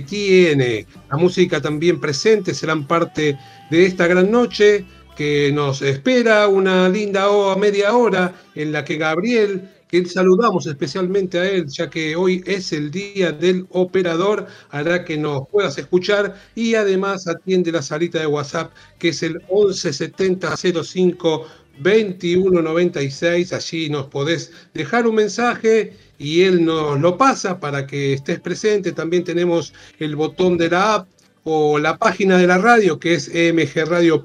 tiene. La música también presente serán parte de esta gran noche que nos espera una linda media hora en la que Gabriel, que saludamos especialmente a él, ya que hoy es el día del operador, hará que nos puedas escuchar y además atiende la salita de WhatsApp que es el 117005 2196. Allí nos podés dejar un mensaje y él nos lo pasa para que estés presente. También tenemos el botón de la app o la página de la radio que es mgradio.com.ar.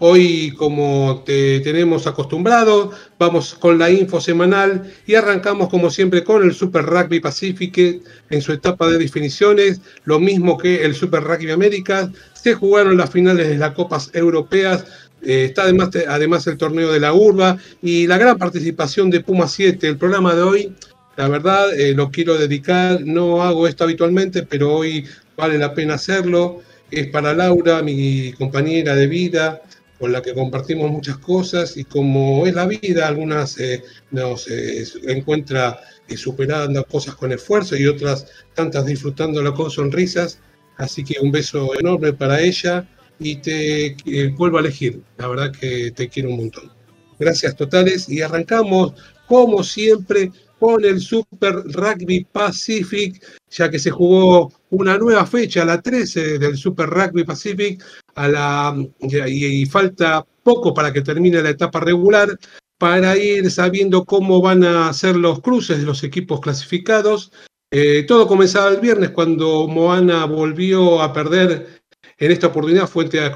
Hoy, como te tenemos acostumbrado, vamos con la info semanal y arrancamos como siempre con el Super Rugby Pacific en su etapa de definiciones, lo mismo que el Super Rugby América. Se jugaron las finales de las Copas Europeas, eh, está además, además el torneo de la Urba y la gran participación de Puma 7. El programa de hoy, la verdad, eh, lo quiero dedicar, no hago esto habitualmente, pero hoy vale la pena hacerlo. Es para Laura, mi compañera de vida, con la que compartimos muchas cosas y como es la vida, algunas eh, nos eh, encuentra eh, superando cosas con esfuerzo y otras tantas disfrutándolo con sonrisas. Así que un beso enorme para ella y te vuelvo a elegir. La verdad que te quiero un montón. Gracias totales y arrancamos como siempre con el Super Rugby Pacific, ya que se jugó una nueva fecha, la 13 del Super Rugby Pacific, a la, y, falta poco para que termine la etapa regular, para ir sabiendo cómo van a ser los cruces de los equipos clasificados. Eh, todo comenzaba el viernes cuando Moana volvió a perder en esta oportunidad frente a,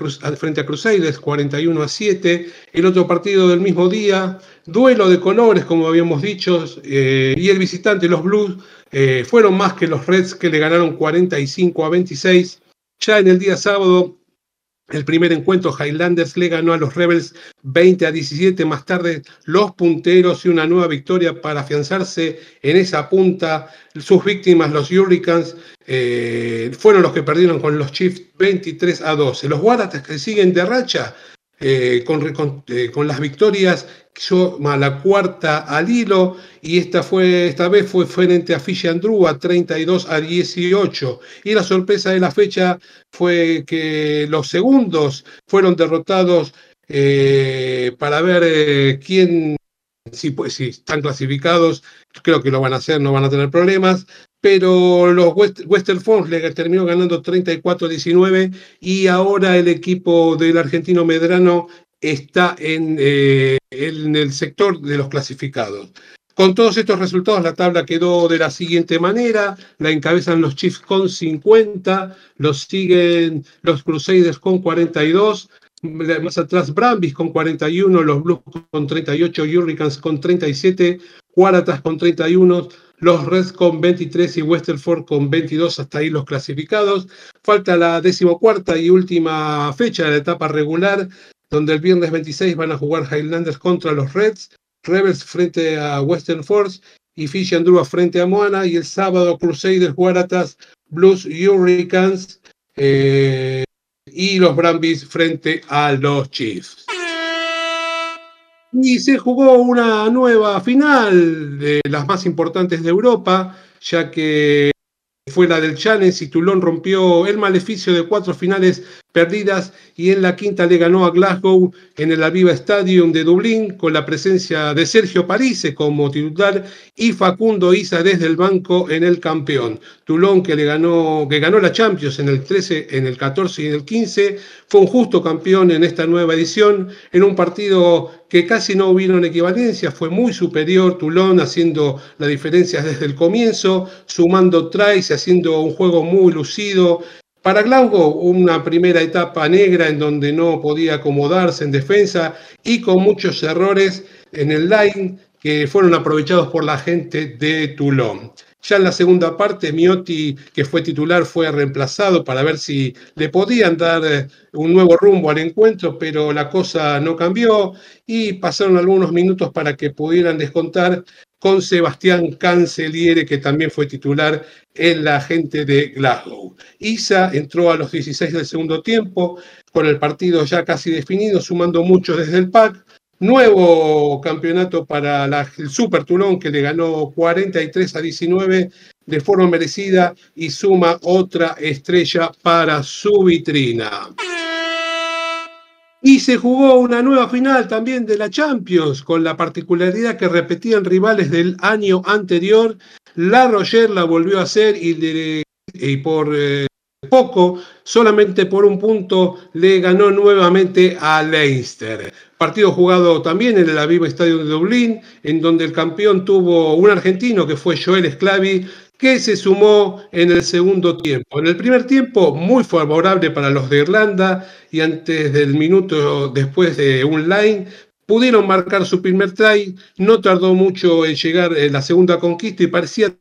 Crusaders 41 a 7. El otro partido del mismo día, duelo de colores, como habíamos dicho, eh, y el visitante, los Blues, eh, fueron más que los Reds que le ganaron 45 a 26. Ya en el día sábado, el primer encuentro, Highlanders le ganó a los Rebels 20 a 17. Más tarde, los punteros y una nueva victoria para afianzarse en esa punta. Sus víctimas, los Hurricanes, eh, fueron los que perdieron con los Chiefs 23 a 12. Los Waratahs que siguen de racha eh, eh, con, las victorias, a la cuarta al hilo, y esta, fue, esta vez fue frente a Fishy a 32 a 18. Y la sorpresa de la fecha fue que los segundos fueron derrotados eh, para ver quién, si, pues, si están clasificados, creo que lo van a hacer, no van a tener problemas pero los Western Force le terminó ganando 34-19 y ahora el equipo del argentino Medrano está en, eh, en, el sector de los clasificados. Con todos estos resultados, la tabla quedó de la siguiente manera. La encabezan los Chiefs con 50, los siguen los Crusaders con 42, más atrás Brambis con 41, los Blues con 38, Hurricanes con 37, Cuaratas con 31, los Reds con 23 y Westerford con 22, hasta ahí los clasificados. Falta la decimocuarta y última fecha de la etapa regular, donde el viernes 26 van a jugar Highlanders contra los Reds, Rebels frente a Western Force y Fish and frente a Moana, y el sábado Crusaders, Guaratas, Blues, Hurricanes eh, y los Brambis frente a los Chiefs. Y se jugó una nueva final de las más importantes de Europa, ya que fue la del Challenge y Toulon rompió el maleficio de cuatro finales perdidas y en la quinta le ganó a Glasgow en el Aviva Stadium de Dublín con la presencia de Sergio Parise como titular y Facundo Isa desde el banco en el campeón. Toulon que le ganó que ganó la Champions en el 13, en el 14 y en el 15 fue un justo campeón en esta nueva edición en un partido que casi no hubieron equivalencia, fue muy superior Toulon haciendo la diferencia desde el comienzo, sumando tries haciendo un juego muy lucido para Glauco, una primera etapa negra en donde no podía acomodarse en defensa y con muchos errores en el line que fueron aprovechados por la gente de Toulon. Ya en la segunda parte, Miotti, que fue titular, fue reemplazado para ver si le podían dar eh, un nuevo rumbo al encuentro, pero la cosa no cambió y pasaron algunos minutos para que pudieran descontar con Sebastián Canceliere, que también fue titular en la gente de Glasgow. Isa entró a los 16 del segundo tiempo, con el partido ya casi definido, sumando mucho desde el pack, Nuevo campeonato para el Super Tulón que le ganó 43 a 19 de forma merecida y suma otra estrella para su vitrina. Y se jugó una nueva final también de la Champions, con la particularidad que repetían rivales del año anterior. La Roger la volvió a hacer y, por eh, poco, solamente por un punto, le ganó nuevamente a Leinster. Partido jugado también en el Aviva Estadio de Dublín, en donde el campeón tuvo un argentino que fue Joel Sclavi, que se sumó en el segundo tiempo. En el primer tiempo, muy favorable para los de Irlanda y antes del minuto después de un line, pudieron marcar su primer try. No tardó mucho en llegar en la segunda conquista y parecía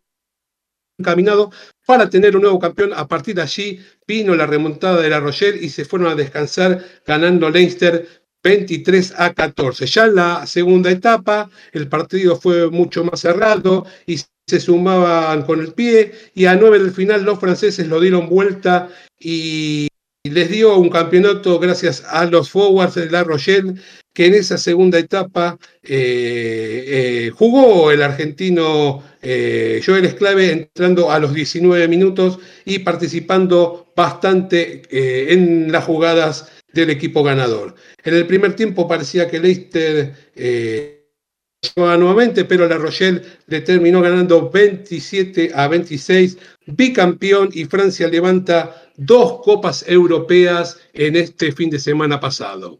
encaminado para tener un nuevo campeón. A partir de allí vino la remontada de la Rochelle y se fueron a descansar ganando Leinster 23 a 14. Ya en la segunda etapa el partido fue mucho más cerrado y se sumaban con el pie y a nueve del final los franceses lo dieron vuelta y les dio un campeonato gracias a los forwards de La Rochelle que en esa segunda etapa eh, eh, jugó el argentino eh, Joel Esclave entrando a los 19 minutos y participando bastante en las jugadas del equipo ganador. En el primer tiempo parecía que Leicester nuevamente, pero La Rochelle le terminó ganando 27 a 26, bicampeón y Francia levanta dos copas europeas en este fin de semana pasado.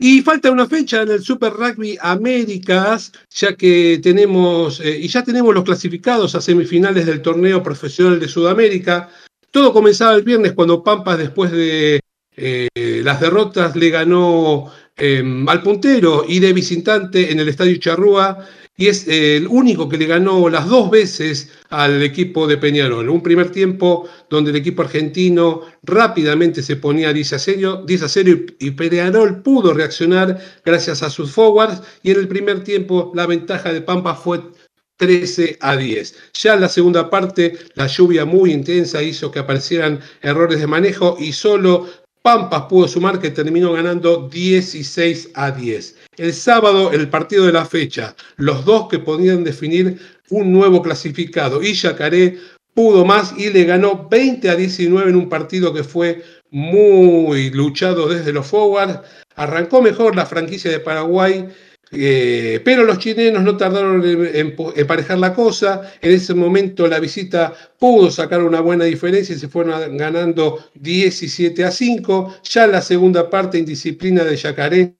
Y falta una fecha en el Super Rugby Américas, ya que tenemos, eh, y ya tenemos los clasificados a semifinales del torneo profesional de Sudamérica. Todo comenzaba el viernes cuando Pampas, después de eh, las derrotas, le ganó Em, al puntero y de visitante en el Estadio Charrúa y es el único que le ganó las dos veces al equipo de Peñarol. Un primer tiempo donde el equipo argentino rápidamente se ponía 10 a 0, 10 a 0 y Peñarol pudo reaccionar gracias a sus forwards y en el primer tiempo la ventaja de Pampa fue 13 a 10. Ya en la segunda parte, la lluvia muy intensa hizo que aparecieran errores de manejo y solo Pampas pudo sumar que terminó ganando 16 a 10. El sábado, el partido de la fecha, los dos que podían definir un nuevo clasificado y Yacaré pudo más y le ganó 20 a 19 en un partido que fue muy luchado desde los forwards. Arrancó mejor la franquicia de Paraguay eh, pero los chilenos no tardaron en, emparejar la cosa. En ese momento la visita pudo sacar una buena diferencia y se fueron ganando 17 a 5. Ya la segunda parte, indisciplina de Yacaré,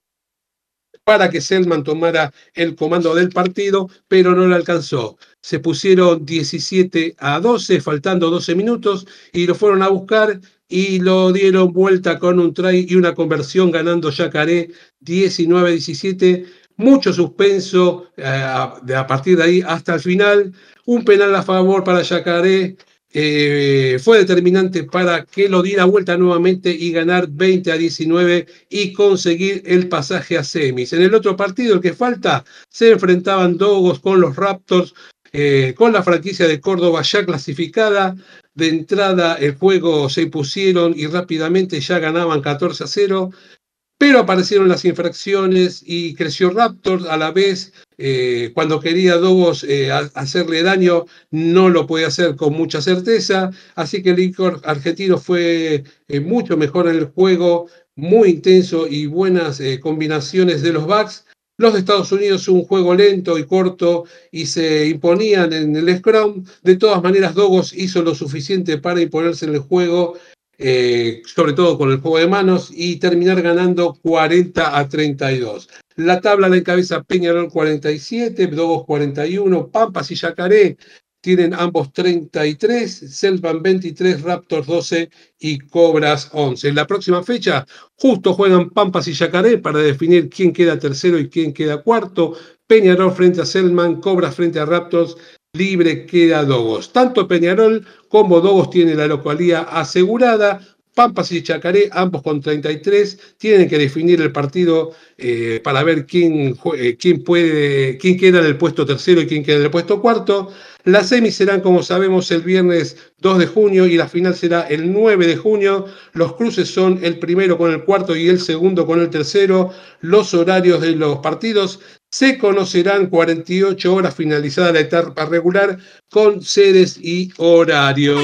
para que Selman tomara el comando del partido, pero no le alcanzó. Se pusieron 17 a 12, faltando 12 minutos, y lo fueron a buscar y lo dieron vuelta con un try y una conversión, ganando Yacaré 19 a 17 mucho suspenso eh, de a partir de ahí hasta el final. Un penal a favor para Yacaré eh, fue determinante para que lo diera vuelta nuevamente y ganar 20 a 19 y conseguir el pasaje a semis. En el otro partido, el que falta, se enfrentaban Dogos con los Raptors, eh, con la franquicia de Córdoba ya clasificada. De entrada el juego se impusieron y rápidamente ya ganaban 14 a 0 pero aparecieron las infracciones y creció Raptor a la vez. Eh, cuando quería Dogos eh, hacerle daño, no lo puede hacer con mucha certeza. Así que el licor argentino fue eh, mucho mejor en el juego, muy intenso y buenas combinaciones de los backs. Los de Estados Unidos un juego lento y corto y se imponían en el scrum. De todas maneras, Dogos hizo lo suficiente para imponerse en el juego eh, sobre todo con el juego de manos, y terminar ganando 40 a 32. La tabla la encabeza Peñarol 47, Dogos 41, Pampas y Yacaré tienen ambos 33, Selvan 23, Raptors 12 y Cobras 11. En la próxima fecha, justo juegan Pampas y Yacaré para definir quién queda tercero y quién queda cuarto. Peñarol frente a Selman, Cobras frente a Raptors, libre queda Dogos. Tanto Peñarol como Dogos tienen la localía asegurada Pampas y Chacaré, ambos con 33, tienen que definir el partido eh, para ver quién, eh, quién, puede, quién queda en el puesto tercero y quién queda en el puesto cuarto. Las semis serán, como sabemos, el viernes 2 de junio y la final será el 9 de junio. Los cruces son el primero con el cuarto y el segundo con el tercero. Los horarios de los partidos se conocerán 48 horas finalizada la etapa regular con sedes y horarios.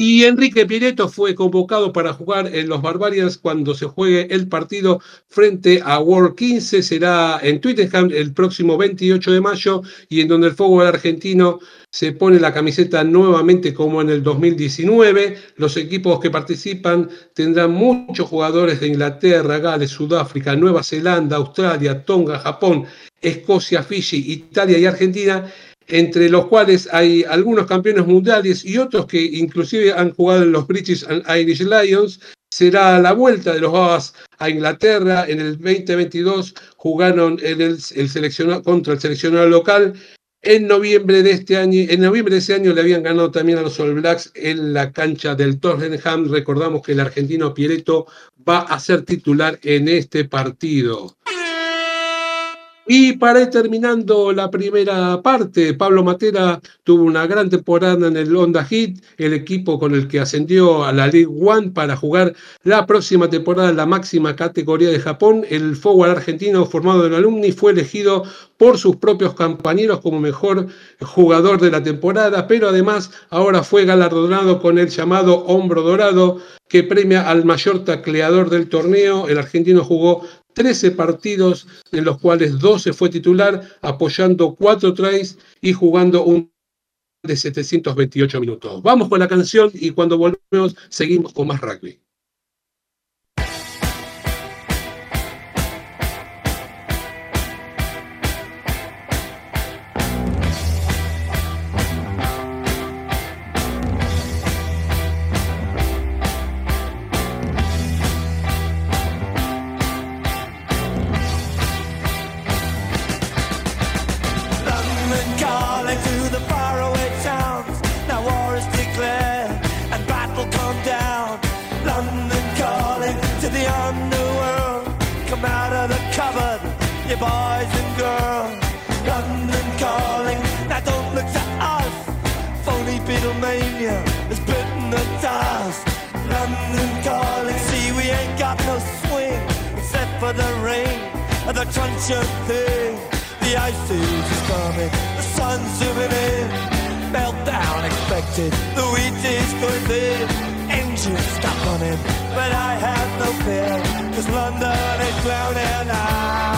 Y Enrique Pireto fue convocado para jugar en los Barbarians cuando se juegue el partido frente a World 15. Será en Twittenham el próximo 28 de mayo y en donde el fútbol argentino se pone la camiseta nuevamente como en el 2019. Los equipos que participan tendrán muchos jugadores de Inglaterra, Gales, Sudáfrica, Nueva Zelanda, Australia, Tonga, Japón, Escocia, Fiji, Italia y Argentina entre los cuales hay algunos campeones mundiales y otros que inclusive han jugado en los British and Irish Lions. Será la vuelta de los Babas a Inglaterra. En el 2022 jugaron en el, seleccionado, contra el seleccionado local. En noviembre de este año, en noviembre de ese año le habían ganado también a los All Blacks en la cancha del Tottenham. Recordamos que el argentino Pieretto va a ser titular en este partido. Y para ir terminando la primera parte, Pablo Matera tuvo una gran temporada en el Honda Hit, el equipo con el que ascendió a la League One para jugar la próxima temporada en la máxima categoría de Japón. El forward argentino formado en alumni fue elegido por sus propios compañeros como mejor jugador de la temporada, pero además ahora fue galardonado con el llamado Hombro Dorado que premia al mayor tacleador del torneo. El argentino jugó 13 partidos en los cuales 12 fue titular, apoyando 4 tries y jugando un de 728 minutos. Vamos con la canción y cuando volvemos seguimos con más rugby. London calling. Now don't look to us. Phony Beatlemania has bitten the dust. London calling. See, we ain't got no swing except for the rain and the thing. The ice is coming. The sun's zooming in. Meltdown expected. The is going engines stop running, but I have no fear, cause London is drowning out.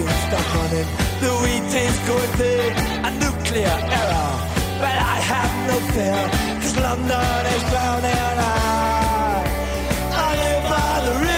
too stuck on it. The wheat is going be a nuclear error, but I have no fear, cause London is drowning. I, I live by the river.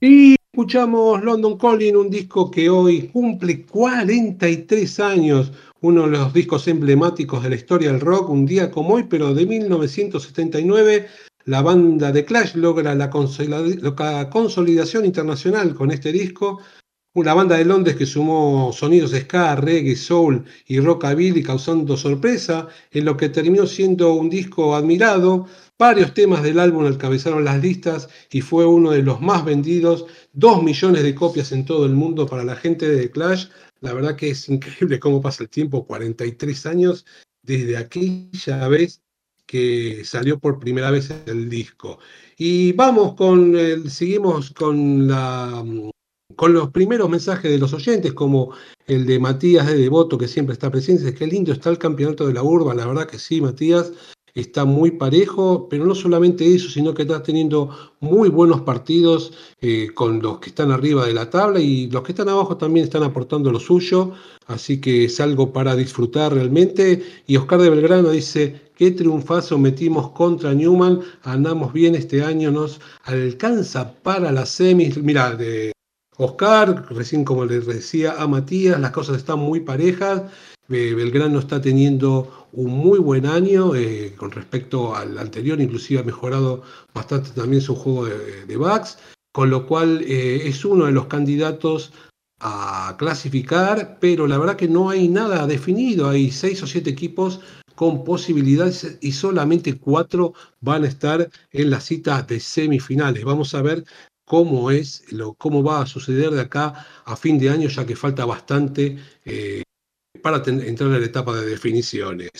Y escuchamos London Calling, un disco que hoy cumple 43 años, uno de los discos emblemáticos de la historia del rock, un día como hoy, pero de 1979. La banda de Clash logra la consolidación internacional con este disco, una banda de Londres que sumó sonidos ska, reggae, soul y rockabilly causando sorpresa en lo que terminó siendo un disco admirado. Varios temas del álbum alcabezaron las listas y fue uno de los más vendidos, dos millones de copias en todo el mundo para la gente de The Clash. La verdad que es increíble cómo pasa el tiempo, 43 años desde aquella vez que salió por primera vez el disco. Y vamos con, el, seguimos con la con los primeros mensajes de los oyentes, como el de Matías de Devoto, que siempre está presente, es que lindo está el campeonato de la urba, la verdad que sí, Matías, está muy parejo, pero no solamente eso, sino que está teniendo muy buenos partidos eh, con los que están arriba de la tabla y los que están abajo también están aportando lo suyo, así que es algo para disfrutar realmente. Y Oscar de Belgrano dice, qué triunfazo metimos contra Newman, andamos bien este año, nos alcanza para las semis, mira, de Oscar, recién como les decía a Matías, las cosas están muy parejas. Belgrano está teniendo un muy buen año eh, con respecto al anterior, inclusive ha mejorado bastante también su juego de, backs, con lo cual eh, es uno de los candidatos a clasificar, pero la verdad que no hay nada definido, hay seis o siete equipos con posibilidades y solamente cuatro van a estar en la cita de semifinales. Vamos a ver cómo es, cómo va a suceder de acá a fin de año, ya que falta bastante eh, para entrar en la etapa de definiciones.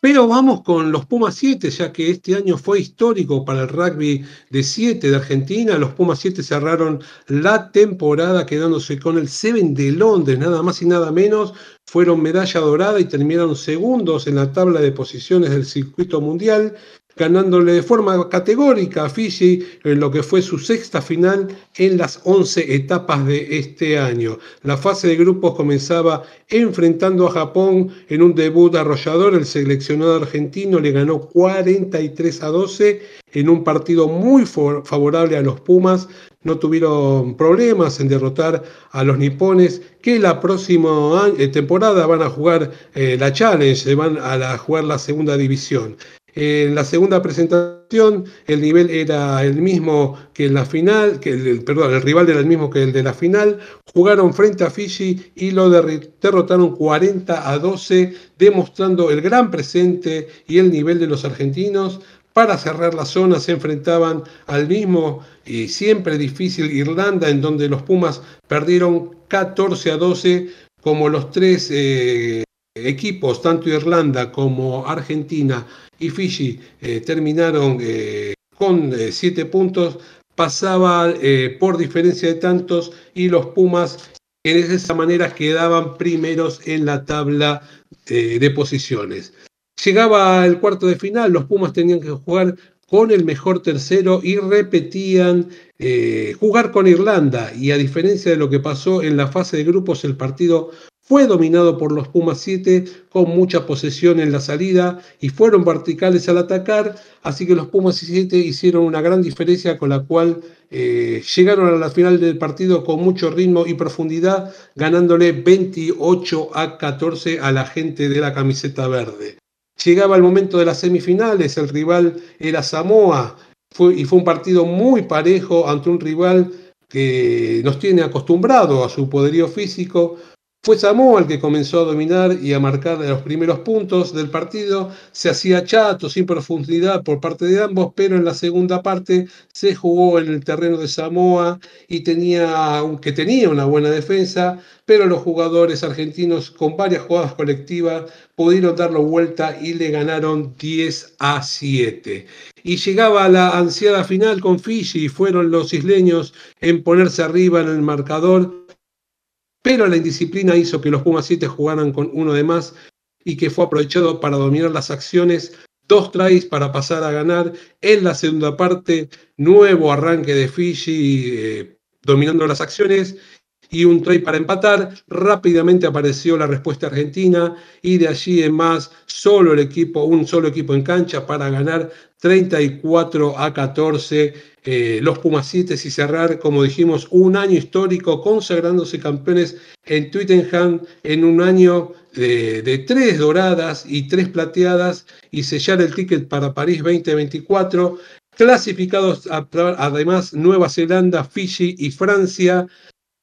Pero vamos con los Pumas 7, ya que este año fue histórico para el rugby de 7 de Argentina. Los Pumas 7 cerraron la temporada quedándose con el 7 de Londres, nada más y nada menos. Fueron medalla dorada y terminaron segundos en la tabla de posiciones del circuito mundial ganándole de forma categórica a Fiji en lo que fue su sexta final en las 11 etapas de este año. La fase de grupos comenzaba enfrentando a Japón en un debut arrollador. El seleccionado argentino le ganó 43 a 12 en un partido muy favorable a los Pumas. No tuvieron problemas en derrotar a los nipones que la próxima eh, temporada van a jugar eh, la Challenge, van a jugar la segunda división. En la segunda presentación el nivel era el mismo que en la final, que el, perdón, el rival era el mismo que el de la final. Jugaron frente a Fiji y lo derrotaron 40 a 12, demostrando el gran presente y el nivel de los argentinos. Para cerrar la zona se enfrentaban al mismo y siempre difícil Irlanda, en donde los Pumas perdieron 14 a 12, como los tres eh, equipos, tanto Irlanda como Argentina, y Fiji eh, terminaron eh, con eh, siete puntos, pasaba por diferencia de tantos y los Pumas en esa manera quedaban primeros en la tabla de posiciones. Llegaba el cuarto de final, los Pumas tenían que jugar con el mejor tercero y repetían jugar con Irlanda. Y a diferencia de lo que pasó en la fase de grupos, el partido fue dominado por los Pumas 7 con mucha posesión en la salida y fueron verticales al atacar, así que los Pumas 7 hicieron una gran diferencia con la cual eh, llegaron a la final del partido con mucho ritmo y profundidad, ganándole 28 a 14 a la gente de la camiseta verde. Llegaba el momento de las semifinales, el rival era Samoa y fue un partido muy parejo ante un rival que nos tiene acostumbrado a su poderío físico, fue Samoa el que comenzó a dominar y a marcar los primeros puntos del partido. Se hacía chato, sin profundidad por parte de ambos, pero en la segunda parte se jugó en el terreno de Samoa y tenía, aunque tenía una buena defensa, pero los jugadores argentinos con varias jugadas colectivas pudieron darlo vuelta y le ganaron 10 a 7. Y llegaba la ansiada final con Fiji y fueron los isleños en ponerse arriba en el marcador pero la indisciplina hizo que los Pumas 7 jugaran con uno de más y que fue aprovechado para dominar las acciones. Dos tries para pasar a ganar en la segunda parte, nuevo arranque de Fiji eh, dominando las acciones y un try para empatar. Rápidamente apareció la respuesta argentina y de allí en más solo el equipo, un solo equipo en cancha para ganar 34 a 14 eh, los Pumas 7 y cerrar, como dijimos, un año histórico consagrándose campeones en Twittenham en un año de, tres doradas y tres plateadas y sellar el ticket para París 2024. Clasificados además Nueva Zelanda, Fiji y Francia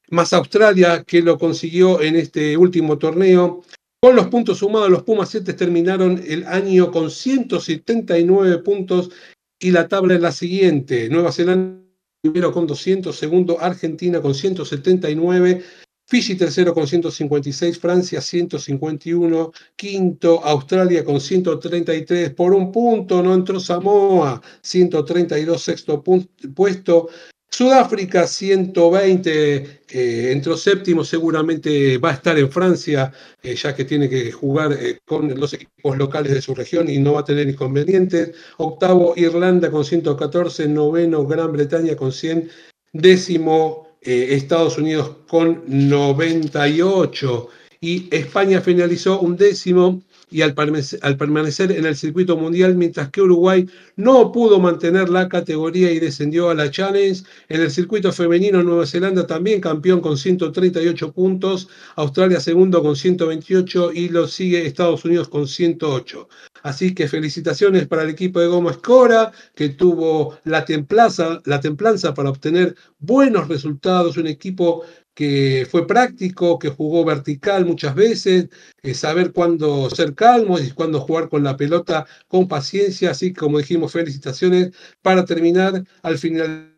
más Australia que lo consiguió en este último torneo. Con los puntos sumados, los Pumas 7 terminaron el año con 179 puntos y la tabla es la siguiente. Nueva Zelanda primero con 200, segundo Argentina con 179, Fiji tercero con 156, Francia 151, quinto Australia con 133 por un punto, no entró Samoa 132, sexto puesto, Sudáfrica 120, eh, entró séptimo, seguramente va a estar en Francia, eh, ya que tiene que jugar eh, con los equipos locales de su región y no va a tener inconvenientes. Octavo, Irlanda con 114, noveno, Gran Bretaña con 100, décimo, Estados Unidos con 98 y España finalizó un décimo y al, permanecer en el circuito mundial, mientras que Uruguay no pudo mantener la categoría y descendió a la Challenge. En el circuito femenino, Nueva Zelanda también campeón con 138 puntos, Australia segundo con 128 y lo sigue Estados Unidos con 108. Así que felicitaciones para el equipo de Goma Escora, que tuvo la la templanza para obtener buenos resultados, un equipo que fue práctico, que jugó vertical muchas veces, eh, saber cuándo ser calmo y cuándo jugar con la pelota con paciencia, así como dijimos, felicitaciones para terminar al final de la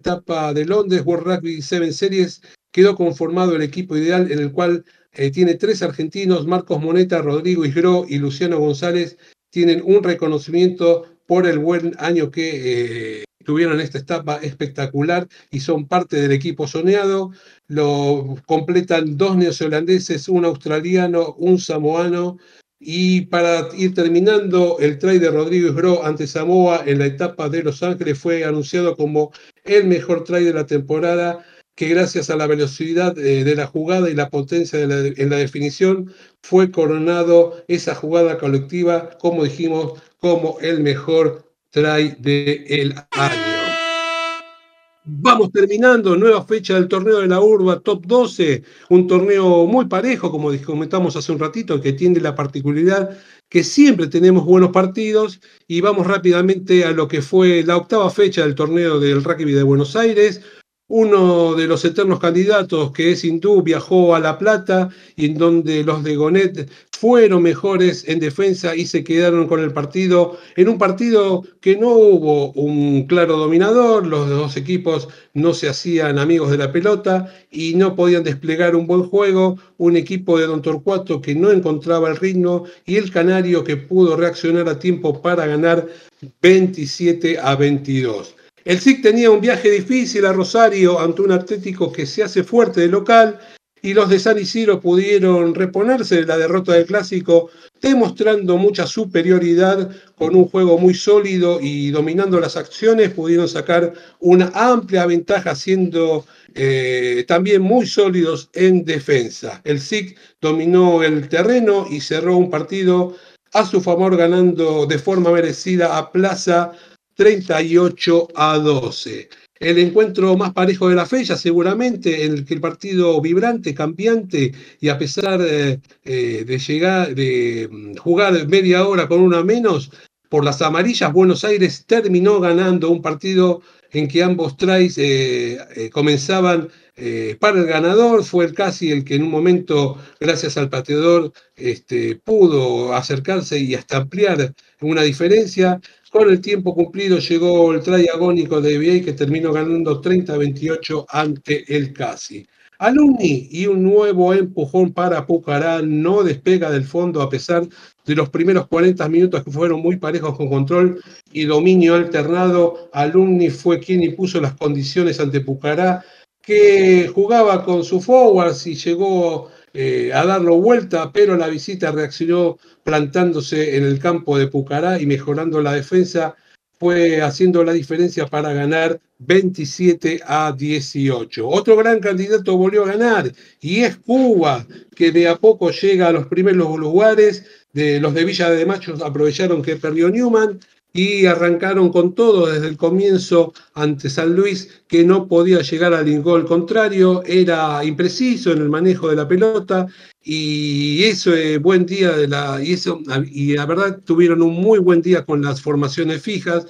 etapa de Londres, World Rugby 7 Series, quedó conformado el equipo ideal en el cual eh, tiene tres argentinos, Marcos Moneta, Rodrigo Isgro y Luciano González, tienen un reconocimiento por el buen año que eh, tuvieron esta etapa espectacular y son parte del equipo soñado. Lo completan dos neozelandeses, un australiano, un samoano. Y para ir terminando, el try de Rodrigo Bro ante Samoa en la etapa de Los Ángeles fue anunciado como el mejor try de la temporada, que gracias a la velocidad eh, de la jugada y la potencia en la definición fue coronado esa jugada colectiva, como dijimos, como el mejor try del año. Vamos terminando, nueva fecha del torneo de la Urba Top 12, un torneo muy parejo, como comentamos hace un ratito, que tiene la particularidad que siempre tenemos buenos partidos y vamos rápidamente a lo que fue la octava fecha del torneo del rugby de Buenos Aires, uno de los eternos candidatos, que es Hindú, viajó a La Plata y en donde los de Gonet fueron mejores en defensa y se quedaron con el partido en un partido que no hubo un claro dominador, los dos equipos no se hacían amigos de la pelota y no podían desplegar un buen juego, un equipo de Don Torcuato que no encontraba el ritmo y el Canario que pudo reaccionar a tiempo para ganar 27 a 22. El SIC tenía un viaje difícil a Rosario ante un Atlético que se hace fuerte de local y los de San Isidro pudieron reponerse de la derrota del clásico, demostrando mucha superioridad con un juego muy sólido y dominando las acciones, pudieron sacar una amplia ventaja siendo eh, también muy sólidos en defensa. El SIC dominó el terreno y cerró un partido a su favor ganando de forma merecida a Plaza 38 a 12. El encuentro más parejo de la fecha, seguramente, en el que el partido vibrante, cambiante, y a pesar eh, eh, de llegar, de mm, jugar media hora con una menos, por las amarillas, Buenos Aires terminó ganando un partido en que ambos tries eh, comenzaban para el ganador. Fue el casi el que en un momento, gracias al pateador, este, pudo acercarse y hasta ampliar una diferencia. Con el tiempo cumplido llegó el try agónico de BA que terminó ganando 30-28 ante el Casi. Alumni y un nuevo empujón para Pucará no despega del fondo a pesar de los primeros 40 minutos que fueron muy parejos con control y dominio alternado. Alumni fue quien impuso las condiciones ante Pucará, que jugaba con su forwards y llegó eh, a darlo vuelta, pero la visita reaccionó plantándose en el campo de Pucará y mejorando la defensa fue haciendo la diferencia para ganar 27 a 18. Otro gran candidato volvió a ganar y es Cuba, que de a poco llega a los primeros lugares. De los de Villa de Machos aprovecharon que perdió Newman y arrancaron con todo desde el comienzo ante San Luis, que no podía llegar al gol contrario, era impreciso en el manejo de la pelota y eso es buen día de la y eso y la verdad tuvieron un muy buen día con las formaciones fijas.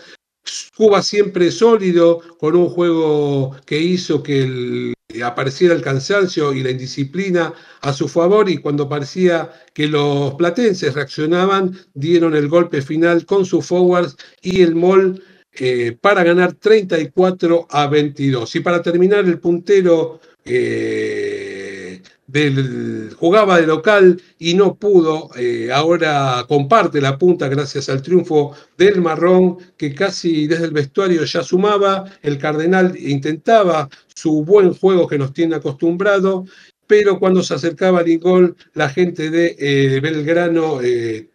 Cuba siempre sólido, con un juego que hizo que el apareciera el cansancio y la indisciplina a su favor y cuando parecía que los platenses reaccionaban, dieron el golpe final con sus forwards y el MOL eh, para ganar 34 a 22. Y para terminar, el puntero eh, del, jugaba de local y no pudo, eh, ahora comparte la punta gracias al triunfo del Marrón, que casi desde el vestuario ya sumaba, el Cardenal intentaba su buen juego que nos tiene acostumbrado, pero cuando se acercaba al gol, la gente de eh, Belgrano, eh,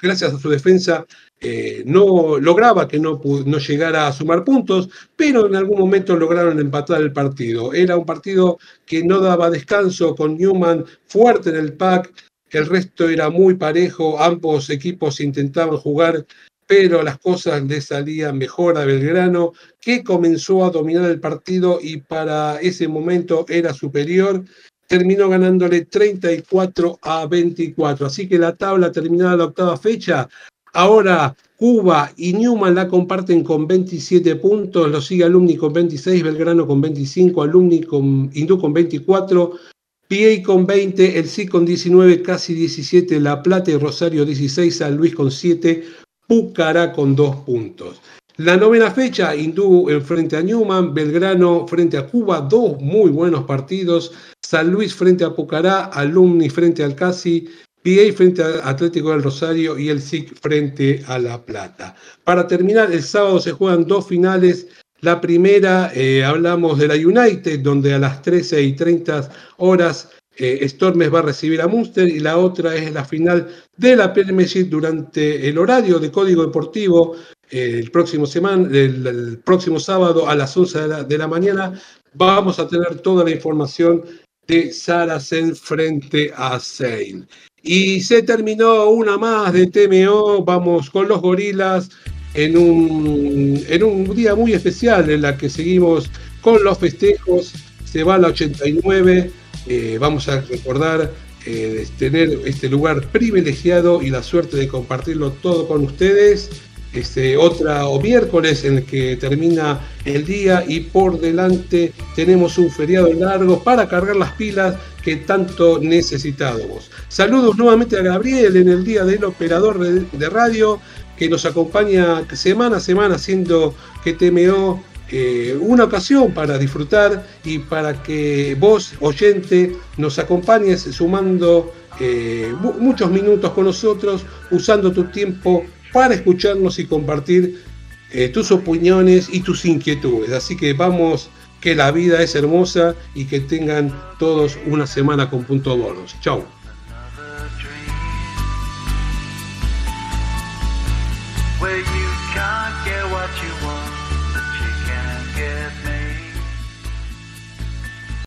gracias a su defensa, eh, no lograba que no, no, llegara a sumar puntos, pero en algún momento lograron empatar el partido. Era un partido que no daba descanso, con Newman fuerte en el pack, el resto era muy parejo, ambos equipos intentaban jugar pero las cosas le salían mejor a Belgrano, que comenzó a dominar el partido y para ese momento era superior. Terminó ganándole 34 a 24. Así que la tabla terminada la octava fecha. Ahora Cuba y Newman la comparten con 27 puntos, lo sigue Alumni con 26, Belgrano con 25, Alumni con Hindú con 24, PA con 20, El C con 19, casi 17, La Plata y Rosario 16, San Luis con 7, Pucará con dos puntos. La novena fecha, Hindú en frente a Newman, Belgrano frente a Cuba, dos muy buenos partidos. San Luis frente a Pucará, Alumni frente al Casi, PA frente a Atlético del Rosario y el SIC frente a La Plata. Para terminar, el sábado se juegan dos finales. La primera, eh, hablamos de la United, donde a las 13 y 30 horas eh, Stormes va a recibir a Munster y la otra es la final de la Premiership durante el horario de Código Deportivo eh, el, próximo sábado a las 11 de la, mañana. Vamos a tener toda la información de Saracen frente a Seine. Y se terminó una más de TMO. Vamos con los gorilas en un, en un día muy especial en la que seguimos con los festejos. Se va a la 89 eh, vamos a recordar eh, tener este lugar privilegiado y la suerte de compartirlo todo con ustedes. Este, otra o miércoles en el que termina el día y por delante tenemos un feriado largo para cargar las pilas que tanto necesitábamos. Saludos nuevamente a Gabriel en el día del operador de radio que nos acompaña semana a semana haciendo que TMO eh, una ocasión para disfrutar y para que vos, oyente, nos acompañes sumando eh, muchos minutos con nosotros, usando tu tiempo para escucharnos y compartir eh, tus opiniones y tus inquietudes. Así que vamos, que la vida es hermosa y que tengan todos una semana con punto bonos. Chau.